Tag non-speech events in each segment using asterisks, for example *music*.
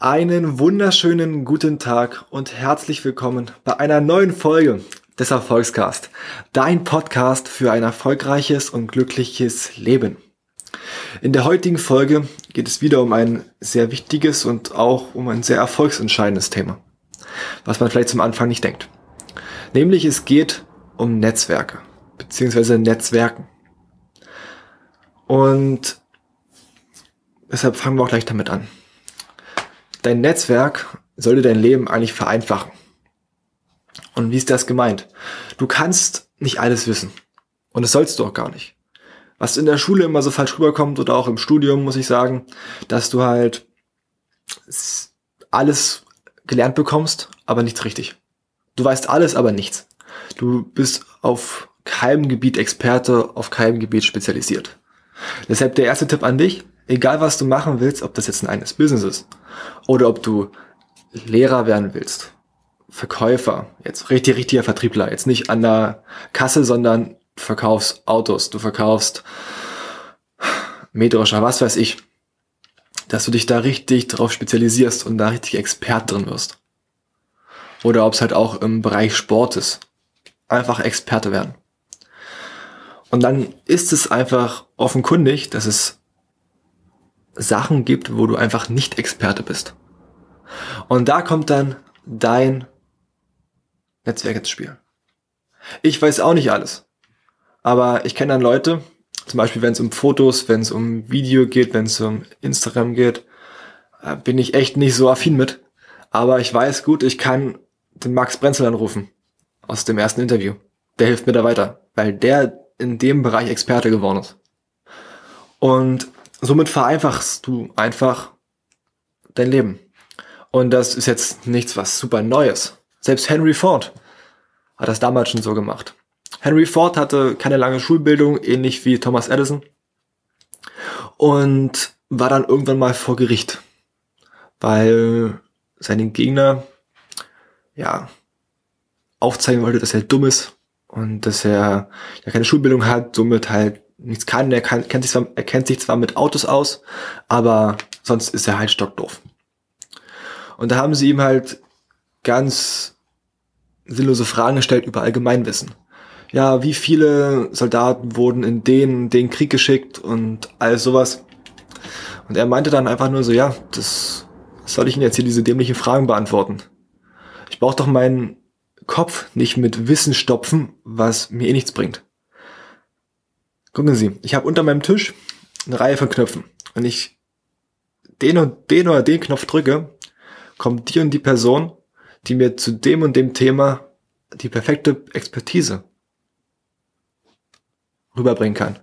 Einen wunderschönen guten Tag und herzlich willkommen bei einer neuen Folge des Erfolgscast. Dein Podcast für ein erfolgreiches und glückliches Leben. In der heutigen Folge geht es wieder um ein sehr wichtiges und auch um ein sehr erfolgsentscheidendes Thema, was man vielleicht zum Anfang nicht denkt. Nämlich es geht um Netzwerke beziehungsweise Netzwerken. Und deshalb fangen wir auch gleich damit an. Dein Netzwerk sollte dein Leben eigentlich vereinfachen. Und wie ist das gemeint? Du kannst nicht alles wissen. Und das sollst du auch gar nicht. Was in der Schule immer so falsch rüberkommt oder auch im Studium, muss ich sagen, dass du halt alles gelernt bekommst, aber nichts richtig. Du weißt alles, aber nichts. Du bist auf keinem Gebiet Experte, auf keinem Gebiet spezialisiert. Deshalb der erste Tipp an dich, egal was du machen willst, ob das jetzt ein eigenes Business ist oder ob du Lehrer werden willst, Verkäufer, jetzt richtig, richtiger Vertriebler, jetzt nicht an der Kasse, sondern du verkaufst Autos, du verkaufst Mähdrescher, was weiß ich, dass du dich da richtig drauf spezialisierst und da richtig Expert drin wirst. Oder ob es halt auch im Bereich Sport ist. Einfach Experte werden. Und dann ist es einfach offenkundig, dass es Sachen gibt, wo du einfach nicht Experte bist. Und da kommt dann dein Netzwerk ins Spiel. Ich weiß auch nicht alles. Aber ich kenne dann Leute, zum Beispiel wenn es um Fotos, wenn es um Video geht, wenn es um Instagram geht, äh, bin ich echt nicht so affin mit. Aber ich weiß gut, ich kann den Max Brenzel anrufen aus dem ersten Interview. Der hilft mir da weiter, weil der in dem Bereich Experte geworden ist. Und somit vereinfachst du einfach dein Leben. Und das ist jetzt nichts, was super Neues. Selbst Henry Ford hat das damals schon so gemacht. Henry Ford hatte keine lange Schulbildung, ähnlich wie Thomas Edison. Und war dann irgendwann mal vor Gericht, weil seine Gegner, ja, aufzeigen wollte, dass er dumm ist und dass er ja keine Schulbildung hat, somit halt nichts kann. Er, kann, kennt sich zwar, er kennt sich zwar mit Autos aus, aber sonst ist er halt stockdoof. Und da haben sie ihm halt ganz sinnlose Fragen gestellt über Allgemeinwissen. Ja, wie viele Soldaten wurden in den, den Krieg geschickt und alles sowas. Und er meinte dann einfach nur so, ja, das soll ich Ihnen jetzt hier diese dämlichen Fragen beantworten. Ich brauche doch meinen Kopf nicht mit Wissen stopfen, was mir eh nichts bringt. Gucken Sie, ich habe unter meinem Tisch eine Reihe von Knöpfen. Wenn ich den und den oder den Knopf drücke, kommt die und die Person, die mir zu dem und dem Thema die perfekte Expertise rüberbringen kann.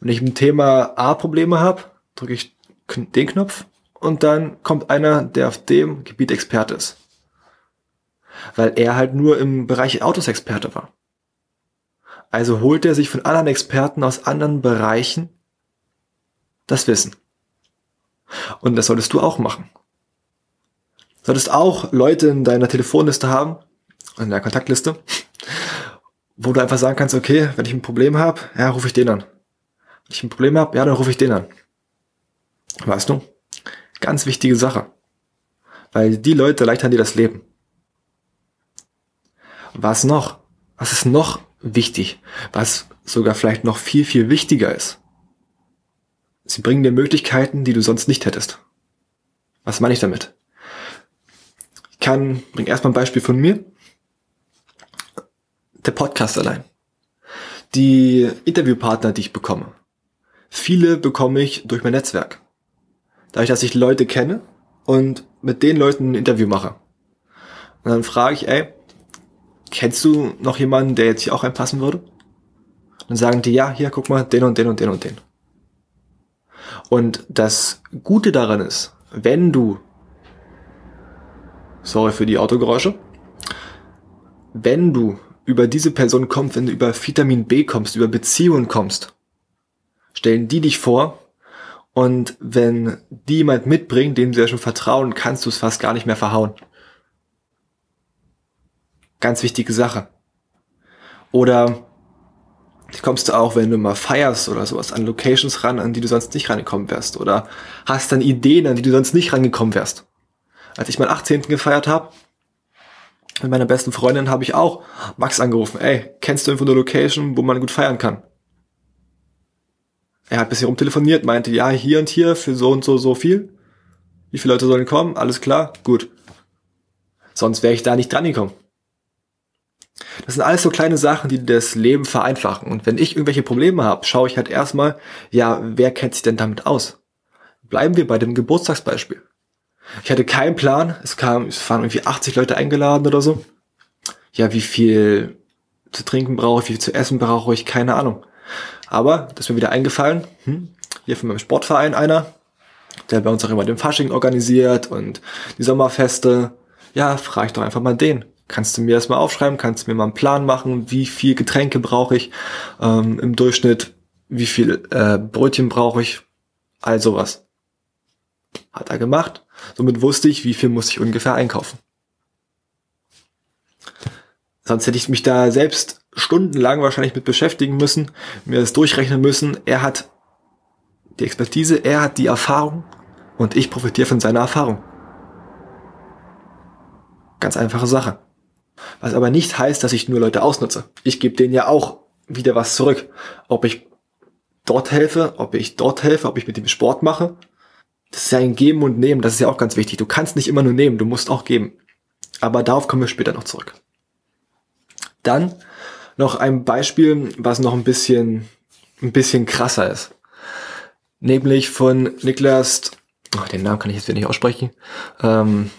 Wenn ich im Thema A Probleme habe, drücke ich den Knopf und dann kommt einer, der auf dem Gebiet Experte ist. Weil er halt nur im Bereich Autos Experte war. Also holt er sich von anderen Experten aus anderen Bereichen das Wissen. Und das solltest du auch machen. Solltest auch Leute in deiner Telefonliste haben, in der Kontaktliste, wo du einfach sagen kannst, okay, wenn ich ein Problem habe, ja, rufe ich den an. Wenn ich ein Problem habe, ja, dann rufe ich den an. Weißt du? Ganz wichtige Sache. Weil die Leute erleichtern dir das Leben. Was noch? Was ist noch wichtig? Was sogar vielleicht noch viel, viel wichtiger ist? Sie bringen dir Möglichkeiten, die du sonst nicht hättest. Was meine ich damit? Ich kann, bring erstmal ein Beispiel von mir. Der Podcast allein. Die Interviewpartner, die ich bekomme. Viele bekomme ich durch mein Netzwerk. Dadurch, dass ich Leute kenne und mit den Leuten ein Interview mache. Und dann frage ich, ey, kennst du noch jemanden, der jetzt hier auch einpassen würde? Dann sagen die, ja, hier, guck mal, den und den und den und den. Und das Gute daran ist, wenn du, sorry für die Autogeräusche, wenn du über diese Person kommst, wenn du über Vitamin B kommst, über Beziehungen kommst, stellen die dich vor und wenn die jemand mitbringt, dem sie ja schon vertrauen, kannst du es fast gar nicht mehr verhauen. Ganz wichtige Sache. Oder kommst du auch, wenn du mal feierst oder sowas, an Locations ran, an die du sonst nicht rangekommen wärst. Oder hast dann Ideen, an die du sonst nicht rangekommen wärst. Als ich meinen 18. gefeiert habe, mit meiner besten Freundin habe ich auch Max angerufen. Ey, kennst du irgendwo eine Location, wo man gut feiern kann? Er hat bisher rumtelefoniert, meinte, ja, hier und hier für so und so, so viel. Wie viele Leute sollen kommen? Alles klar? Gut. Sonst wäre ich da nicht dran gekommen. Das sind alles so kleine Sachen, die das Leben vereinfachen. Und wenn ich irgendwelche Probleme habe, schaue ich halt erstmal, ja, wer kennt sich denn damit aus? Bleiben wir bei dem Geburtstagsbeispiel. Ich hatte keinen Plan. Es kam, es waren irgendwie 80 Leute eingeladen oder so. Ja, wie viel zu trinken brauche ich, wie viel zu essen brauche ich, keine Ahnung. Aber das ist mir wieder eingefallen. Hm, hier von meinem Sportverein einer, der bei uns auch immer den Fasching organisiert und die Sommerfeste. Ja, frage ich doch einfach mal den. Kannst du mir das mal aufschreiben? Kannst du mir mal einen Plan machen? Wie viel Getränke brauche ich ähm, im Durchschnitt? Wie viel äh, Brötchen brauche ich? All sowas. Hat er gemacht. Somit wusste ich, wie viel muss ich ungefähr einkaufen. Sonst hätte ich mich da selbst stundenlang wahrscheinlich mit beschäftigen müssen, mir das durchrechnen müssen. Er hat die Expertise, er hat die Erfahrung und ich profitiere von seiner Erfahrung. Ganz einfache Sache. Was aber nicht heißt, dass ich nur Leute ausnutze. Ich gebe denen ja auch wieder was zurück. Ob ich dort helfe, ob ich dort helfe, ob ich mit dem Sport mache, das ist ja ein Geben und Nehmen, das ist ja auch ganz wichtig. Du kannst nicht immer nur nehmen, du musst auch geben. Aber darauf kommen wir später noch zurück. Dann noch ein Beispiel, was noch ein bisschen, ein bisschen krasser ist. Nämlich von Niklas, oh, den Namen kann ich jetzt wieder nicht aussprechen, ähm,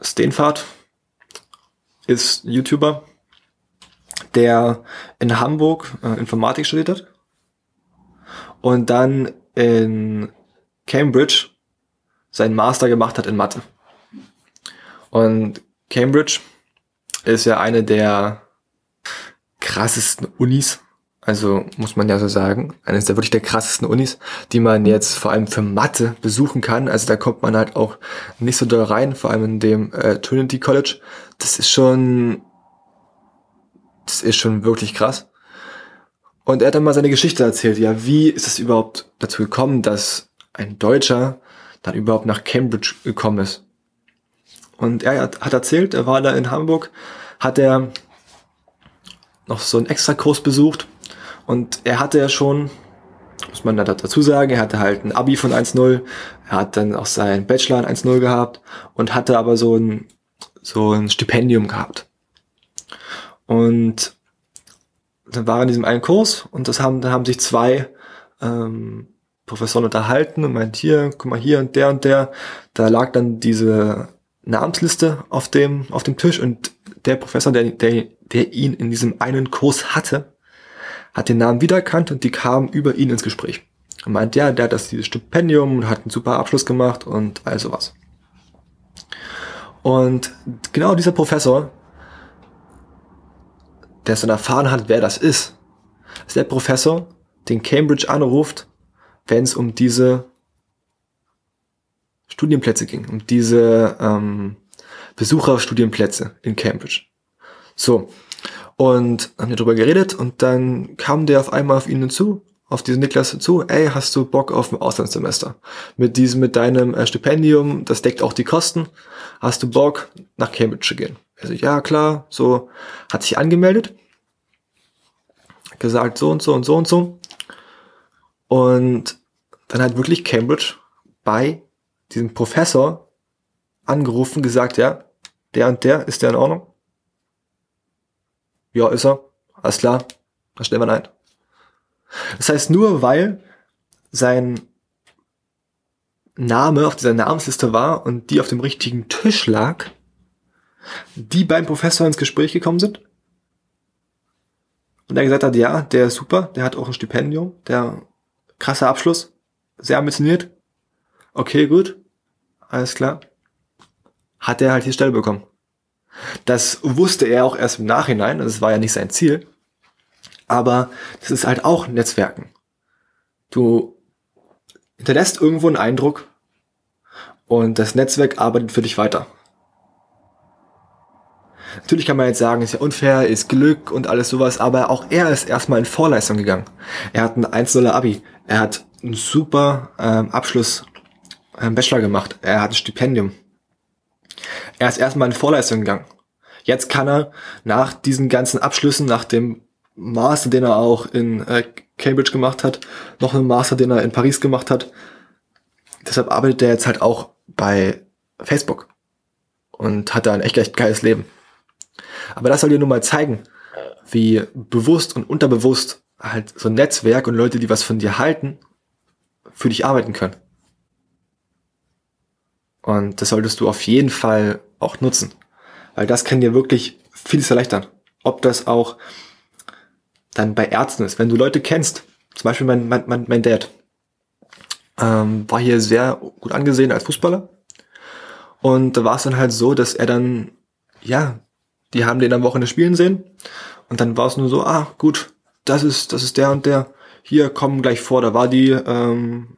Steenfahrt ist YouTuber, der in Hamburg äh, Informatik studiert hat und dann in Cambridge seinen Master gemacht hat in Mathe. Und Cambridge ist ja eine der krassesten Unis, also muss man ja so sagen, eines der wirklich der krassesten Unis, die man jetzt vor allem für Mathe besuchen kann. Also da kommt man halt auch nicht so doll rein, vor allem in dem äh, Trinity College. Das ist schon, das ist schon wirklich krass. Und er hat dann mal seine Geschichte erzählt. Ja, wie ist es überhaupt dazu gekommen, dass ein Deutscher dann überhaupt nach Cambridge gekommen ist. Und er hat erzählt, er war da in Hamburg, hat er noch so einen Extrakurs besucht und er hatte ja schon, muss man da dazu sagen, er hatte halt ein Abi von 1.0, er hat dann auch seinen Bachelor in 1.0 gehabt und hatte aber so ein, so ein Stipendium gehabt. Und dann war er in diesem einen Kurs und das haben, da haben sich zwei ähm, Professoren unterhalten und meint, hier, guck mal hier und der und der. Da lag dann diese Namensliste auf dem, auf dem Tisch und der Professor, der, der, der ihn in diesem einen Kurs hatte, hat den Namen wiedererkannt und die kamen über ihn ins Gespräch. Und meint, ja, der hat das dieses Stipendium und hat einen super Abschluss gemacht und all sowas. Und genau dieser Professor, der es dann erfahren hat, wer das ist, ist der Professor, den Cambridge anruft wenn es um diese Studienplätze ging, um diese ähm, Besucherstudienplätze in Cambridge. So, und haben wir darüber geredet und dann kam der auf einmal auf ihnen zu, auf diesen Niklas zu, ey, hast du Bock auf ein Auslandssemester? Mit diesem, mit deinem äh, Stipendium, das deckt auch die Kosten, hast du Bock, nach Cambridge zu gehen? Also, ja, klar, so, hat sich angemeldet, gesagt, so und so und so und so. Und dann hat wirklich Cambridge bei diesem Professor angerufen, gesagt, ja, der und der, ist der in Ordnung? Ja, ist er. Alles klar, dann stellen wir ein. Das heißt, nur weil sein Name auf dieser Namensliste war und die auf dem richtigen Tisch lag, die beim Professor ins Gespräch gekommen sind. Und er gesagt hat, ja, der ist super, der hat auch ein Stipendium, der krasser Abschluss sehr ambitioniert. Okay, gut. Alles klar. Hat er halt die Stelle bekommen. Das wusste er auch erst im Nachhinein, das war ja nicht sein Ziel. Aber das ist halt auch Netzwerken. Du hinterlässt irgendwo einen Eindruck und das Netzwerk arbeitet für dich weiter. Natürlich kann man jetzt sagen, ist ja unfair, ist Glück und alles sowas, aber auch er ist erstmal in Vorleistung gegangen. Er hat ein 1-0 Abi. Er hat einen super ähm, Abschluss ähm, Bachelor gemacht. Er hat ein Stipendium. Er ist erstmal in Vorleistung gegangen. Jetzt kann er nach diesen ganzen Abschlüssen, nach dem Master, den er auch in äh, Cambridge gemacht hat, noch einen Master, den er in Paris gemacht hat. Deshalb arbeitet er jetzt halt auch bei Facebook und hat da ein echt, echt geiles Leben. Aber das soll dir nur mal zeigen, wie bewusst und unterbewusst halt so ein Netzwerk und Leute, die was von dir halten, für dich arbeiten können. Und das solltest du auf jeden Fall auch nutzen. Weil das kann dir wirklich vieles erleichtern. Ob das auch dann bei Ärzten ist. Wenn du Leute kennst, zum Beispiel mein, mein, mein, mein Dad, ähm, war hier sehr gut angesehen als Fußballer. Und da war es dann halt so, dass er dann, ja, die haben den am Wochenende spielen sehen. Und dann war es nur so, ah, gut, das ist, das ist der und der. Hier, kommen gleich vor. Da war die, ähm,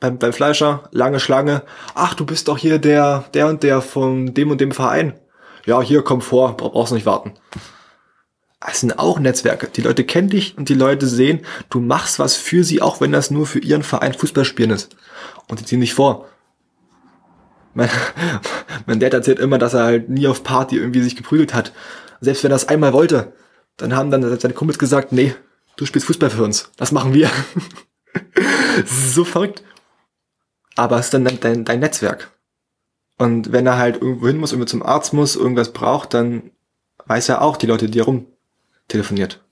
beim, beim Fleischer, lange Schlange. Ach, du bist doch hier der, der und der von dem und dem Verein. Ja, hier, komm vor, brauchst nicht warten. Das sind auch Netzwerke. Die Leute kennen dich und die Leute sehen, du machst was für sie, auch wenn das nur für ihren Verein Fußballspielen ist. Und die ziehen dich vor. Mein, *laughs* mein Dad erzählt immer, dass er halt nie auf Party irgendwie sich geprügelt hat. Selbst wenn er es einmal wollte, dann haben dann seine Kumpels gesagt, nee, du spielst Fußball für uns. Das machen wir. *laughs* so verrückt aber es ist dann dein, dein Netzwerk. Und wenn er halt irgendwo hin muss, irgendwie zum Arzt muss, irgendwas braucht, dann weiß er auch die Leute, die er rum telefoniert.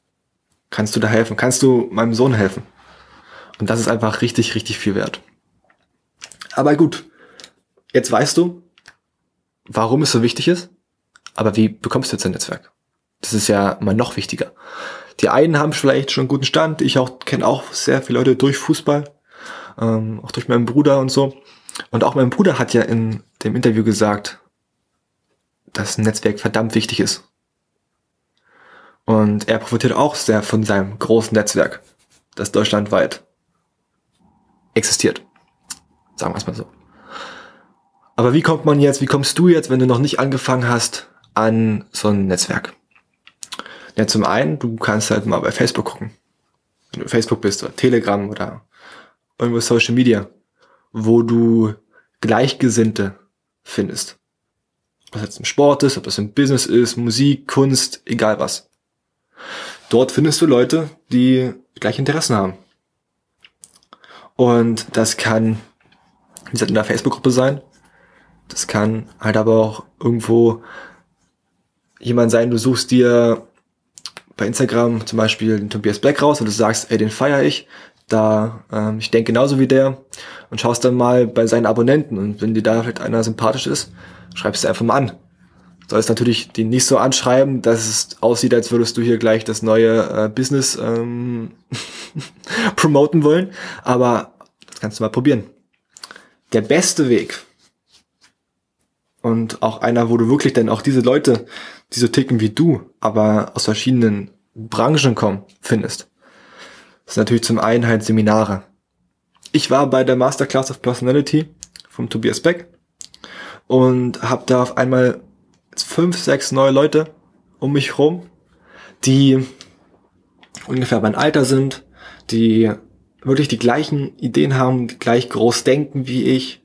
Kannst du da helfen? Kannst du meinem Sohn helfen? Und das ist einfach richtig, richtig viel wert. Aber gut, jetzt weißt du, warum es so wichtig ist, aber wie bekommst du jetzt ein Netzwerk? Das ist ja mal noch wichtiger. Die einen haben vielleicht schon einen guten Stand, ich auch kenne auch sehr viele Leute durch Fußball, ähm, auch durch meinen Bruder und so. Und auch mein Bruder hat ja in dem Interview gesagt, dass ein Netzwerk verdammt wichtig ist. Und er profitiert auch sehr von seinem großen Netzwerk, das deutschlandweit existiert. Sagen wir es mal so. Aber wie kommt man jetzt, wie kommst du jetzt, wenn du noch nicht angefangen hast, an so ein Netzwerk? Ja, zum einen, du kannst halt mal bei Facebook gucken. Wenn du Facebook bist oder Telegram oder irgendwo Social Media, wo du Gleichgesinnte findest. Ob das jetzt im Sport ist, ob das im Business ist, Musik, Kunst, egal was. Dort findest du Leute, die gleiche Interessen haben. Und das kann, wie gesagt, in der Facebook-Gruppe sein. Das kann halt aber auch irgendwo jemand sein, du suchst dir bei Instagram zum Beispiel den Tobias Black raus und du sagst, ey, den feiere ich, da, ähm, ich denke genauso wie der und schaust dann mal bei seinen Abonnenten und wenn dir da vielleicht einer sympathisch ist, schreibst du einfach mal an. Sollst natürlich den nicht so anschreiben, dass es aussieht, als würdest du hier gleich das neue äh, Business ähm, *laughs* promoten wollen, aber das kannst du mal probieren. Der beste Weg und auch einer, wo du wirklich dann auch diese Leute, die so ticken wie du, aber aus verschiedenen Branchen kommen, findest das sind natürlich zum einen halt Seminare. Ich war bei der Masterclass of Personality vom Tobias Beck und habe da auf einmal fünf, sechs neue Leute um mich rum, die ungefähr mein Alter sind, die wirklich die gleichen Ideen haben, gleich groß denken wie ich.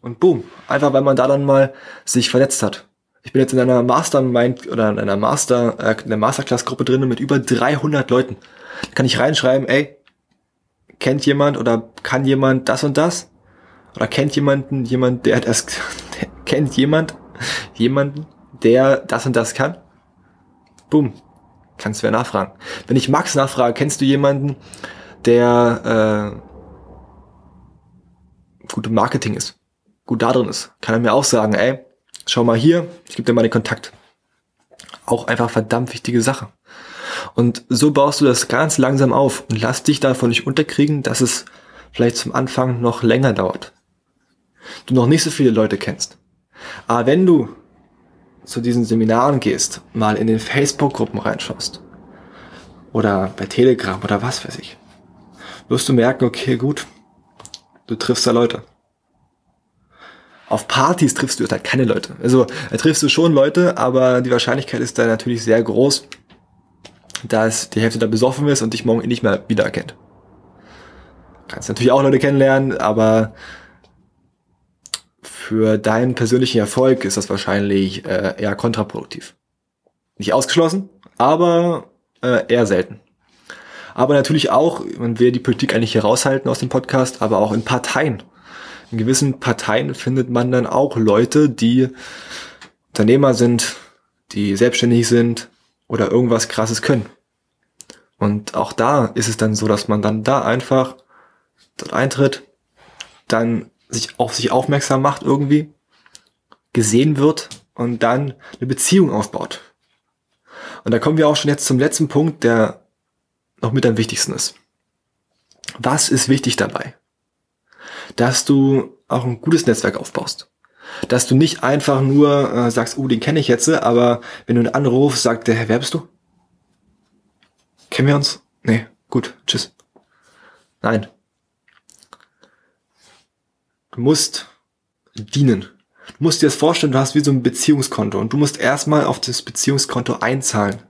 Und boom, einfach weil man da dann mal sich verletzt hat. Ich bin jetzt in einer Mastermind oder in einer Master, äh, in der Masterclass-Gruppe drin mit über 300 Leuten kann ich reinschreiben, ey, kennt jemand oder kann jemand das und das? Oder kennt jemanden, jemand, der das, *laughs* kennt jemand, jemanden, der das und das kann? Boom. Kannst du ja nachfragen. Wenn ich Max nachfrage, kennst du jemanden, der äh, gut im Marketing ist, gut da drin ist, kann er mir auch sagen, ey, schau mal hier, ich gebe dir mal den Kontakt. Auch einfach verdammt wichtige Sache. Und so baust du das ganz langsam auf und lass dich davon nicht unterkriegen, dass es vielleicht zum Anfang noch länger dauert. Du noch nicht so viele Leute kennst. Aber wenn du zu diesen Seminaren gehst, mal in den Facebook-Gruppen reinschaust oder bei Telegram oder was weiß ich, wirst du merken, okay, gut, du triffst da Leute. Auf Partys triffst du halt keine Leute. Also da triffst du schon Leute, aber die Wahrscheinlichkeit ist da natürlich sehr groß, dass die Hälfte da besoffen ist und dich morgen nicht mehr wiedererkennt. Kannst natürlich auch Leute kennenlernen, aber für deinen persönlichen Erfolg ist das wahrscheinlich äh, eher kontraproduktiv. Nicht ausgeschlossen, aber äh, eher selten. Aber natürlich auch, man will die Politik eigentlich hier raushalten aus dem Podcast, aber auch in Parteien. In gewissen Parteien findet man dann auch Leute, die Unternehmer sind, die selbstständig sind oder irgendwas krasses können. Und auch da ist es dann so, dass man dann da einfach dort eintritt, dann sich auf sich aufmerksam macht irgendwie, gesehen wird und dann eine Beziehung aufbaut. Und da kommen wir auch schon jetzt zum letzten Punkt, der noch mit am wichtigsten ist. Was ist wichtig dabei? Dass du auch ein gutes Netzwerk aufbaust. Dass du nicht einfach nur äh, sagst, oh, den kenne ich jetzt, aber wenn du einen anrufst, sagt der, wer bist du? Kennen wir uns? Nee, gut, tschüss. Nein. Du musst dienen. Du musst dir das vorstellen, du hast wie so ein Beziehungskonto und du musst erstmal auf das Beziehungskonto einzahlen.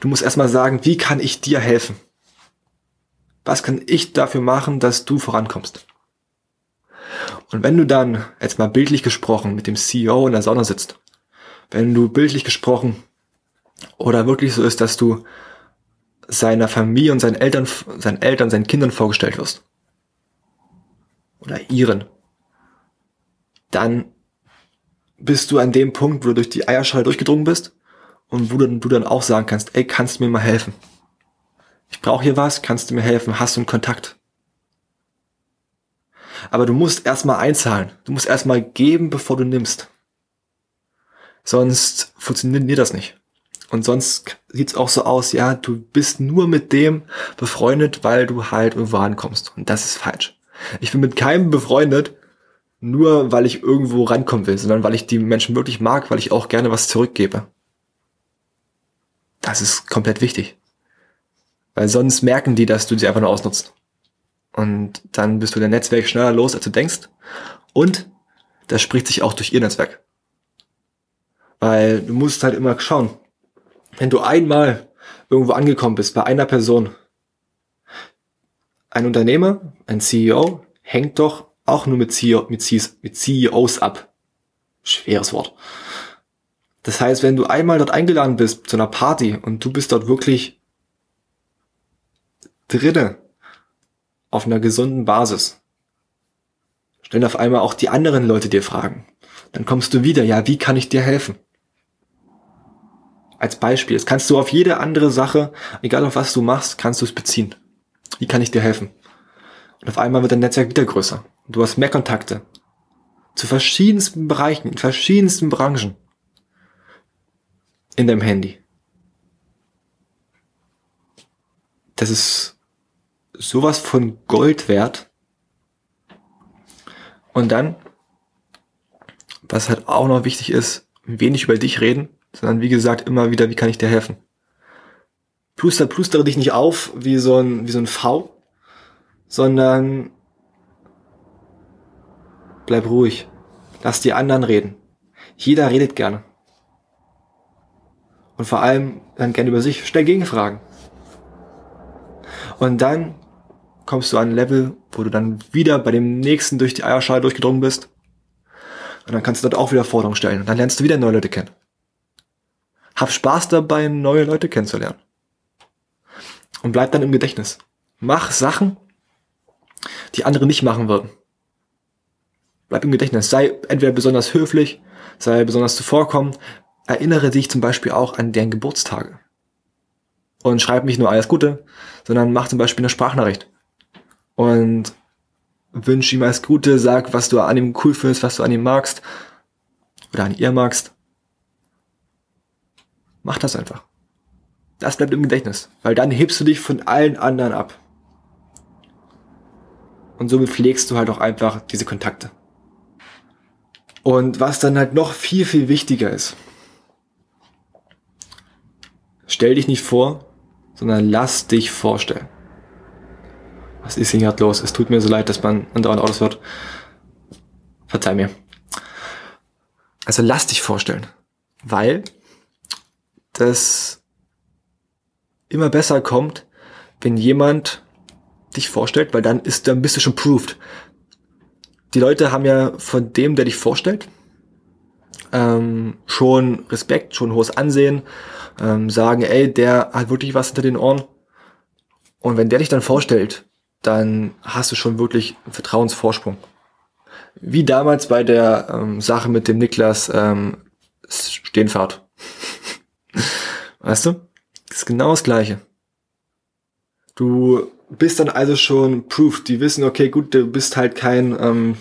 Du musst erstmal sagen, wie kann ich dir helfen? Was kann ich dafür machen, dass du vorankommst? Und wenn du dann, jetzt mal bildlich gesprochen, mit dem CEO in der Sauna sitzt, wenn du bildlich gesprochen oder wirklich so ist, dass du seiner Familie und seinen Eltern, seinen Eltern, seinen Kindern vorgestellt wirst, oder ihren, dann bist du an dem Punkt, wo du durch die Eierschale durchgedrungen bist und wo du, du dann auch sagen kannst, ey, kannst du mir mal helfen? Ich brauche hier was, kannst du mir helfen? Hast du einen Kontakt? Aber du musst erstmal einzahlen. Du musst erstmal geben, bevor du nimmst. Sonst funktioniert das nicht. Und sonst sieht's auch so aus, ja, du bist nur mit dem befreundet, weil du halt irgendwo rankommst. Und das ist falsch. Ich bin mit keinem befreundet, nur weil ich irgendwo rankommen will, sondern weil ich die Menschen wirklich mag, weil ich auch gerne was zurückgebe. Das ist komplett wichtig. Weil sonst merken die, dass du sie einfach nur ausnutzt. Und dann bist du dein Netzwerk schneller los, als du denkst. Und das spricht sich auch durch ihr Netzwerk. Weil du musst halt immer schauen. Wenn du einmal irgendwo angekommen bist, bei einer Person, ein Unternehmer, ein CEO, hängt doch auch nur mit, CEO, mit, CEOs ab. Schweres Wort. Das heißt, wenn du einmal dort eingeladen bist zu einer Party und du bist dort wirklich drinne auf einer gesunden Basis, stellen auf einmal auch die anderen Leute dir Fragen. Dann kommst du wieder, ja, wie kann ich dir helfen? Als Beispiel, das kannst du auf jede andere Sache, egal auf was du machst, kannst du es beziehen. Wie kann ich dir helfen? Und auf einmal wird dein Netzwerk wieder größer. Du hast mehr Kontakte. Zu verschiedensten Bereichen, in verschiedensten Branchen in deinem Handy. Das ist sowas von Gold wert. Und dann, was halt auch noch wichtig ist, wenig über dich reden, sondern wie gesagt immer wieder, wie kann ich dir helfen? Pluster, plustere dich nicht auf wie so ein, wie so ein V, sondern bleib ruhig. Lass die anderen reden. Jeder redet gerne. Und vor allem dann gerne über sich. Stell Gegenfragen. Und dann kommst du an ein Level, wo du dann wieder bei dem nächsten durch die Eierschale durchgedrungen bist. Und dann kannst du dort auch wieder Forderungen stellen. Und dann lernst du wieder neue Leute kennen. Hab Spaß dabei, neue Leute kennenzulernen. Und bleib dann im Gedächtnis. Mach Sachen, die andere nicht machen würden. Bleib im Gedächtnis. Sei entweder besonders höflich, sei besonders zuvorkommend, erinnere dich zum Beispiel auch an deren Geburtstage. Und schreib nicht nur alles Gute, sondern mach zum Beispiel eine Sprachnachricht. Und wünsch ihm alles Gute, sag, was du an ihm cool findest, was du an ihm magst. Oder an ihr magst. Mach das einfach. Das bleibt im Gedächtnis. Weil dann hebst du dich von allen anderen ab. Und somit pflegst du halt auch einfach diese Kontakte. Und was dann halt noch viel, viel wichtiger ist, Stell dich nicht vor, sondern lass dich vorstellen. Was ist hier gerade los? Es tut mir so leid, dass man andauernd Autos wird. Verzeih mir. Also lass dich vorstellen, weil das immer besser kommt, wenn jemand dich vorstellt, weil dann ist, dann bist du schon proved. Die Leute haben ja von dem, der dich vorstellt, ähm, schon Respekt, schon hohes Ansehen, ähm, sagen, ey, der hat wirklich was hinter den Ohren. Und wenn der dich dann vorstellt, dann hast du schon wirklich einen Vertrauensvorsprung. Wie damals bei der ähm, Sache mit dem Niklas ähm, Stehenfahrt. *laughs* weißt du? Das ist genau das Gleiche. Du bist dann also schon proof. Die wissen, okay, gut, du bist halt kein, ähm,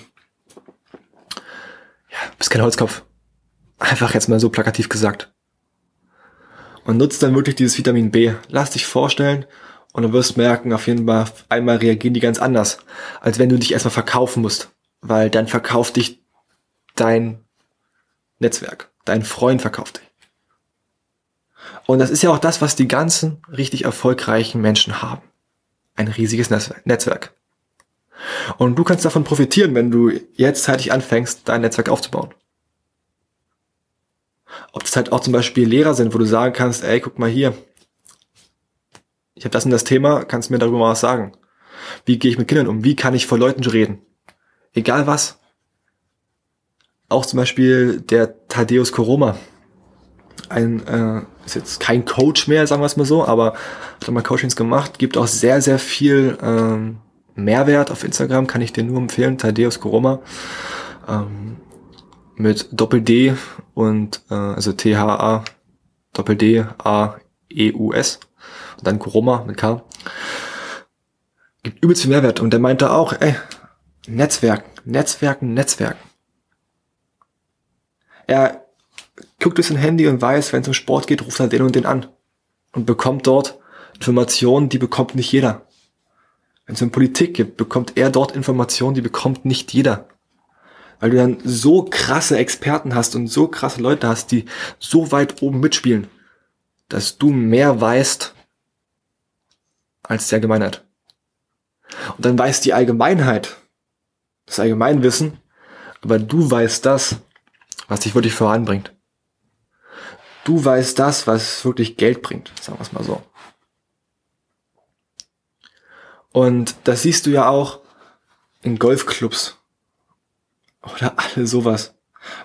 ja, bist kein Holzkopf. Einfach jetzt mal so plakativ gesagt. Und nutzt dann wirklich dieses Vitamin B. Lass dich vorstellen und du wirst merken, auf jeden Fall, einmal reagieren die ganz anders, als wenn du dich erstmal verkaufen musst. Weil dann verkauft dich dein Netzwerk. Dein Freund verkauft dich. Und das ist ja auch das, was die ganzen richtig erfolgreichen Menschen haben. Ein riesiges Netzwerk. Und du kannst davon profitieren, wenn du jetzt zeitig anfängst, dein Netzwerk aufzubauen. Ob das halt auch zum Beispiel Lehrer sind, wo du sagen kannst, ey, guck mal hier, ich habe das und das Thema, kannst mir darüber mal was sagen? Wie gehe ich mit Kindern um? Wie kann ich vor Leuten reden? Egal was. Auch zum Beispiel der Thaddeus Koroma. Ein, äh, ist jetzt kein Coach mehr, sagen wir es mal so, aber hat mal Coachings gemacht, gibt auch sehr, sehr viel ähm, Mehrwert auf Instagram, kann ich dir nur empfehlen, Thaddeus Koroma. Ähm, mit Doppel D und äh, also T-H-A Doppel D A E U S und dann Koroma mit K. Gibt übelst viel Mehrwert und der meinte auch, ey, Netzwerken, Netzwerken, Netzwerken. Er guckt durch sein Handy und weiß, wenn es um Sport geht, ruft er den und den an und bekommt dort Informationen, die bekommt nicht jeder. Wenn es um Politik geht, bekommt er dort Informationen, die bekommt nicht jeder weil du dann so krasse Experten hast und so krasse Leute hast, die so weit oben mitspielen, dass du mehr weißt als die Allgemeinheit. Und dann weiß die Allgemeinheit, das Allgemeinwissen, aber du weißt das, was dich wirklich voranbringt. Du weißt das, was wirklich Geld bringt, sagen wir es mal so. Und das siehst du ja auch in Golfclubs. Oder alle sowas.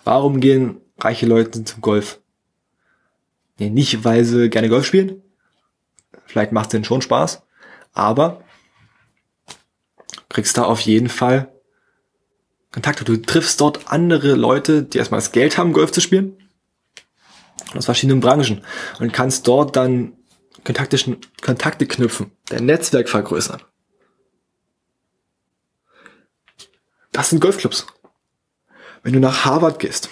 Warum gehen reiche Leute zum Golf? Nee, nicht, weil sie gerne Golf spielen. Vielleicht macht es denen schon Spaß. Aber kriegst da auf jeden Fall Kontakte. Du triffst dort andere Leute, die erstmal das Geld haben, Golf zu spielen. Aus verschiedenen Branchen. Und kannst dort dann Kontakte, Kontakte knüpfen, dein Netzwerk vergrößern. Das sind Golfclubs. Wenn du nach Harvard gehst,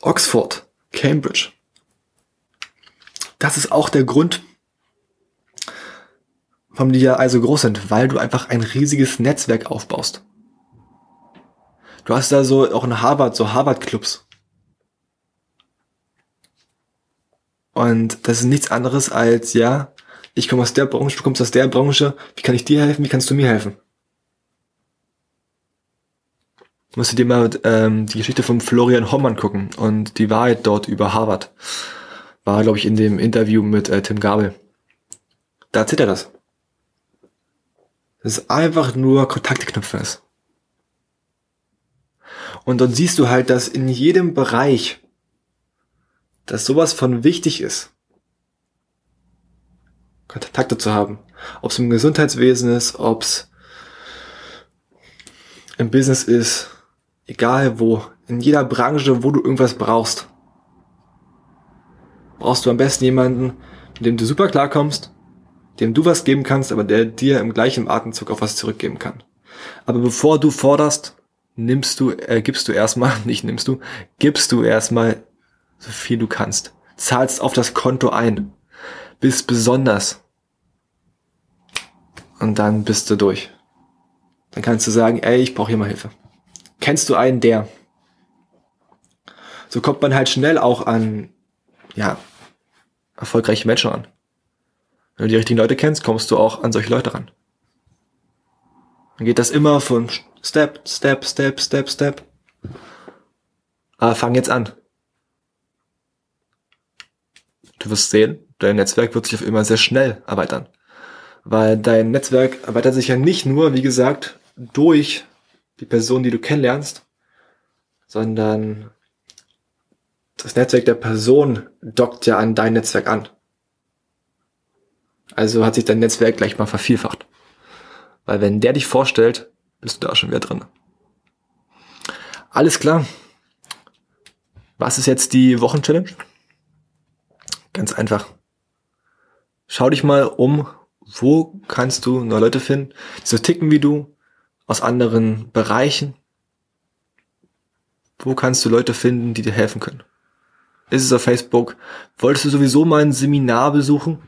Oxford, Cambridge, das ist auch der Grund, warum die ja also groß sind, weil du einfach ein riesiges Netzwerk aufbaust. Du hast da so auch in Harvard, so Harvard-Clubs. Und das ist nichts anderes als, ja, ich komme aus der Branche, du kommst aus der Branche, wie kann ich dir helfen, wie kannst du mir helfen? musst du dir mal ähm, die Geschichte von Florian Hommmann gucken und die Wahrheit dort über Harvard. War, glaube ich, in dem Interview mit äh, Tim Gabel. Da erzählt er das. Das ist einfach nur Kontakte knüpfen ist. Und dann siehst du halt, dass in jedem Bereich, dass sowas von wichtig ist, Kontakte zu haben. Ob es im Gesundheitswesen ist, ob es im Business ist, egal wo, in jeder Branche, wo du irgendwas brauchst, brauchst du am besten jemanden, mit dem du super klarkommst, dem du was geben kannst, aber der dir im gleichen Atemzug auch was zurückgeben kann. Aber bevor du forderst, nimmst du, äh, gibst du erstmal, *laughs* nicht nimmst du, gibst du erstmal so viel du kannst. Zahlst auf das Konto ein. Bist besonders. Und dann bist du durch. Dann kannst du sagen, ey, ich brauche hier mal Hilfe kennst du einen, der. So kommt man halt schnell auch an, ja, erfolgreiche Menschen ran. Wenn du die richtigen Leute kennst, kommst du auch an solche Leute ran. Dann geht das immer von Step, Step, Step, Step, Step. Aber fang jetzt an. Du wirst sehen, dein Netzwerk wird sich auf immer sehr schnell erweitern. Weil dein Netzwerk erweitert sich ja nicht nur, wie gesagt, durch die Person, die du kennenlernst, sondern das Netzwerk der Person dockt ja an dein Netzwerk an. Also hat sich dein Netzwerk gleich mal vervielfacht. Weil wenn der dich vorstellt, bist du da schon wieder drin. Alles klar. Was ist jetzt die Wochenchallenge? Ganz einfach. Schau dich mal um, wo kannst du neue Leute finden, die so ticken wie du, aus anderen Bereichen. Wo kannst du Leute finden, die dir helfen können? Ist es auf Facebook? Wolltest du sowieso mal ein Seminar besuchen?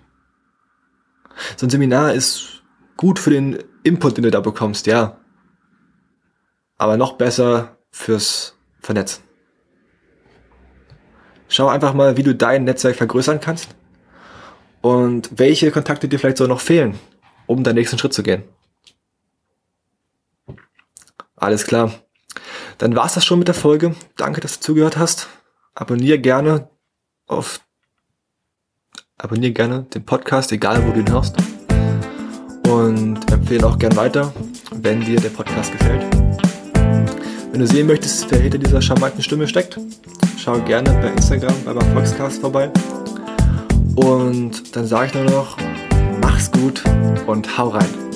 So ein Seminar ist gut für den Input, den du da bekommst, ja. Aber noch besser fürs Vernetzen. Schau einfach mal, wie du dein Netzwerk vergrößern kannst und welche Kontakte dir vielleicht so noch fehlen, um deinen nächsten Schritt zu gehen. Alles klar. Dann war's das schon mit der Folge. Danke, dass du zugehört hast. Abonnier gerne auf abonniere gerne den Podcast, egal wo du ihn hörst. Und empfehle auch gern weiter, wenn dir der Podcast gefällt. Wenn du sehen möchtest, wer hinter dieser charmanten Stimme steckt, schau gerne bei Instagram bei meinem Foxcast vorbei. Und dann sage ich nur noch, mach's gut und hau rein.